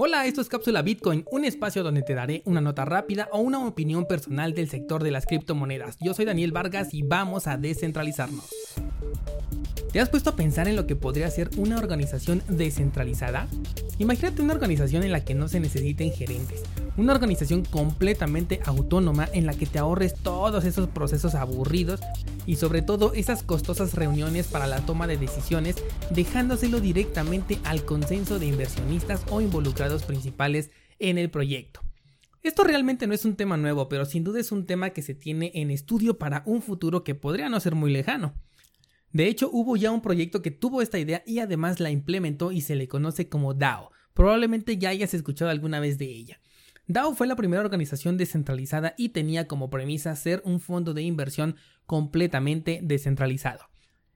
Hola, esto es Cápsula Bitcoin, un espacio donde te daré una nota rápida o una opinión personal del sector de las criptomonedas. Yo soy Daniel Vargas y vamos a descentralizarnos. ¿Te has puesto a pensar en lo que podría ser una organización descentralizada? Imagínate una organización en la que no se necesiten gerentes, una organización completamente autónoma en la que te ahorres todos esos procesos aburridos y sobre todo esas costosas reuniones para la toma de decisiones, dejándoselo directamente al consenso de inversionistas o involucrados principales en el proyecto. Esto realmente no es un tema nuevo, pero sin duda es un tema que se tiene en estudio para un futuro que podría no ser muy lejano. De hecho, hubo ya un proyecto que tuvo esta idea y además la implementó y se le conoce como DAO. Probablemente ya hayas escuchado alguna vez de ella. DAO fue la primera organización descentralizada y tenía como premisa ser un fondo de inversión completamente descentralizado.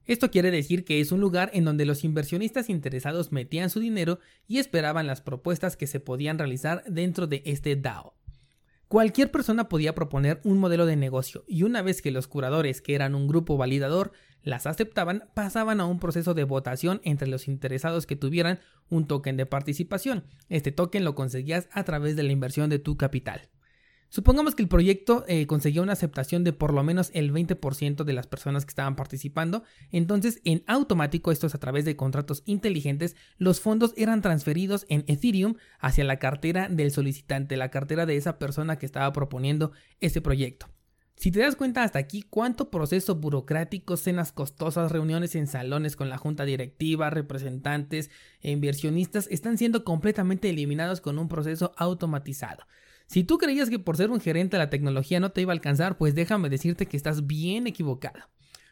Esto quiere decir que es un lugar en donde los inversionistas interesados metían su dinero y esperaban las propuestas que se podían realizar dentro de este DAO. Cualquier persona podía proponer un modelo de negocio y una vez que los curadores, que eran un grupo validador, las aceptaban, pasaban a un proceso de votación entre los interesados que tuvieran un token de participación. Este token lo conseguías a través de la inversión de tu capital. Supongamos que el proyecto eh, conseguía una aceptación de por lo menos el 20% de las personas que estaban participando, entonces en automático, esto es a través de contratos inteligentes, los fondos eran transferidos en Ethereum hacia la cartera del solicitante, la cartera de esa persona que estaba proponiendo ese proyecto. Si te das cuenta hasta aquí cuánto proceso burocrático, cenas costosas, reuniones en salones con la junta directiva, representantes e inversionistas están siendo completamente eliminados con un proceso automatizado. Si tú creías que por ser un gerente de la tecnología no te iba a alcanzar, pues déjame decirte que estás bien equivocado.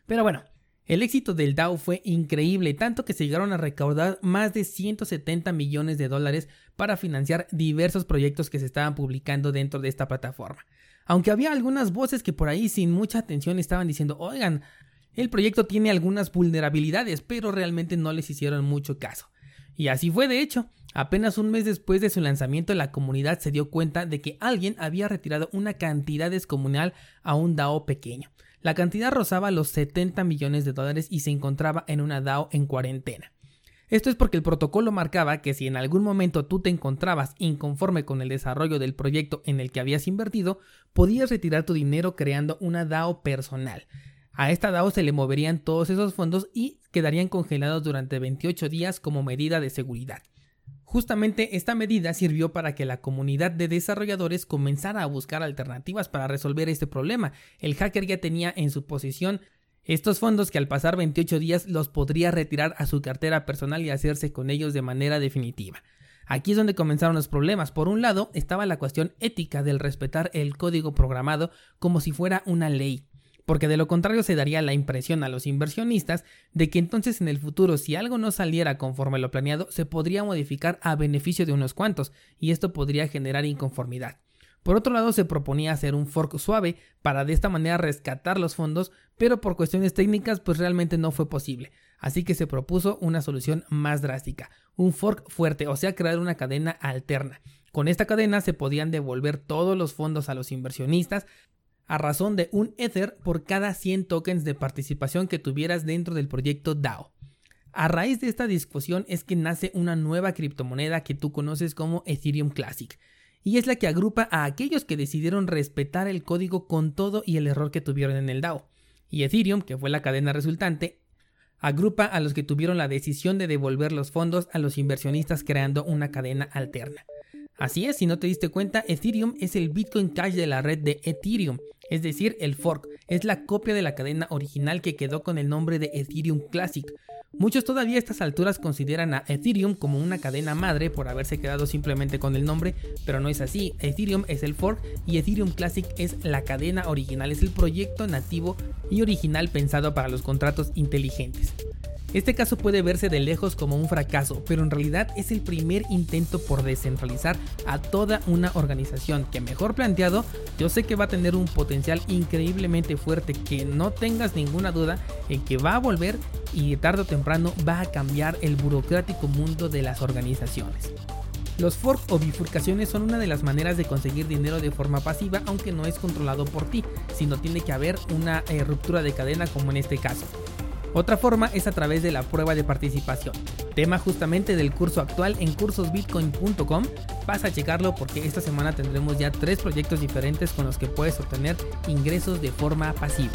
Pero bueno, el éxito del DAO fue increíble, tanto que se llegaron a recaudar más de 170 millones de dólares para financiar diversos proyectos que se estaban publicando dentro de esta plataforma. Aunque había algunas voces que por ahí sin mucha atención estaban diciendo, oigan, el proyecto tiene algunas vulnerabilidades, pero realmente no les hicieron mucho caso. Y así fue de hecho. Apenas un mes después de su lanzamiento, la comunidad se dio cuenta de que alguien había retirado una cantidad descomunal a un DAO pequeño. La cantidad rozaba los 70 millones de dólares y se encontraba en una DAO en cuarentena. Esto es porque el protocolo marcaba que si en algún momento tú te encontrabas inconforme con el desarrollo del proyecto en el que habías invertido, podías retirar tu dinero creando una DAO personal. A esta DAO se le moverían todos esos fondos y quedarían congelados durante 28 días como medida de seguridad. Justamente esta medida sirvió para que la comunidad de desarrolladores comenzara a buscar alternativas para resolver este problema. El hacker ya tenía en su posición estos fondos que al pasar 28 días los podría retirar a su cartera personal y hacerse con ellos de manera definitiva. Aquí es donde comenzaron los problemas. Por un lado estaba la cuestión ética del respetar el código programado como si fuera una ley porque de lo contrario se daría la impresión a los inversionistas de que entonces en el futuro si algo no saliera conforme lo planeado se podría modificar a beneficio de unos cuantos y esto podría generar inconformidad. Por otro lado, se proponía hacer un fork suave para de esta manera rescatar los fondos, pero por cuestiones técnicas pues realmente no fue posible. Así que se propuso una solución más drástica, un fork fuerte, o sea, crear una cadena alterna. Con esta cadena se podían devolver todos los fondos a los inversionistas a razón de un Ether por cada 100 tokens de participación que tuvieras dentro del proyecto DAO. A raíz de esta discusión es que nace una nueva criptomoneda que tú conoces como Ethereum Classic y es la que agrupa a aquellos que decidieron respetar el código con todo y el error que tuvieron en el DAO. Y Ethereum, que fue la cadena resultante, agrupa a los que tuvieron la decisión de devolver los fondos a los inversionistas creando una cadena alterna. Así es, si no te diste cuenta, Ethereum es el Bitcoin Cash de la red de Ethereum, es decir, el fork, es la copia de la cadena original que quedó con el nombre de Ethereum Classic, Muchos todavía a estas alturas consideran a Ethereum como una cadena madre por haberse quedado simplemente con el nombre, pero no es así. Ethereum es el fork y Ethereum Classic es la cadena original, es el proyecto nativo y original pensado para los contratos inteligentes. Este caso puede verse de lejos como un fracaso, pero en realidad es el primer intento por descentralizar a toda una organización que mejor planteado yo sé que va a tener un potencial increíblemente fuerte que no tengas ninguna duda en que va a volver y tarde o temprano va a cambiar el burocrático mundo de las organizaciones. Los forks o bifurcaciones son una de las maneras de conseguir dinero de forma pasiva aunque no es controlado por ti, sino tiene que haber una eh, ruptura de cadena como en este caso. Otra forma es a través de la prueba de participación. tema justamente del curso actual en cursosbitcoin.com. Vas a checarlo porque esta semana tendremos ya tres proyectos diferentes con los que puedes obtener ingresos de forma pasiva.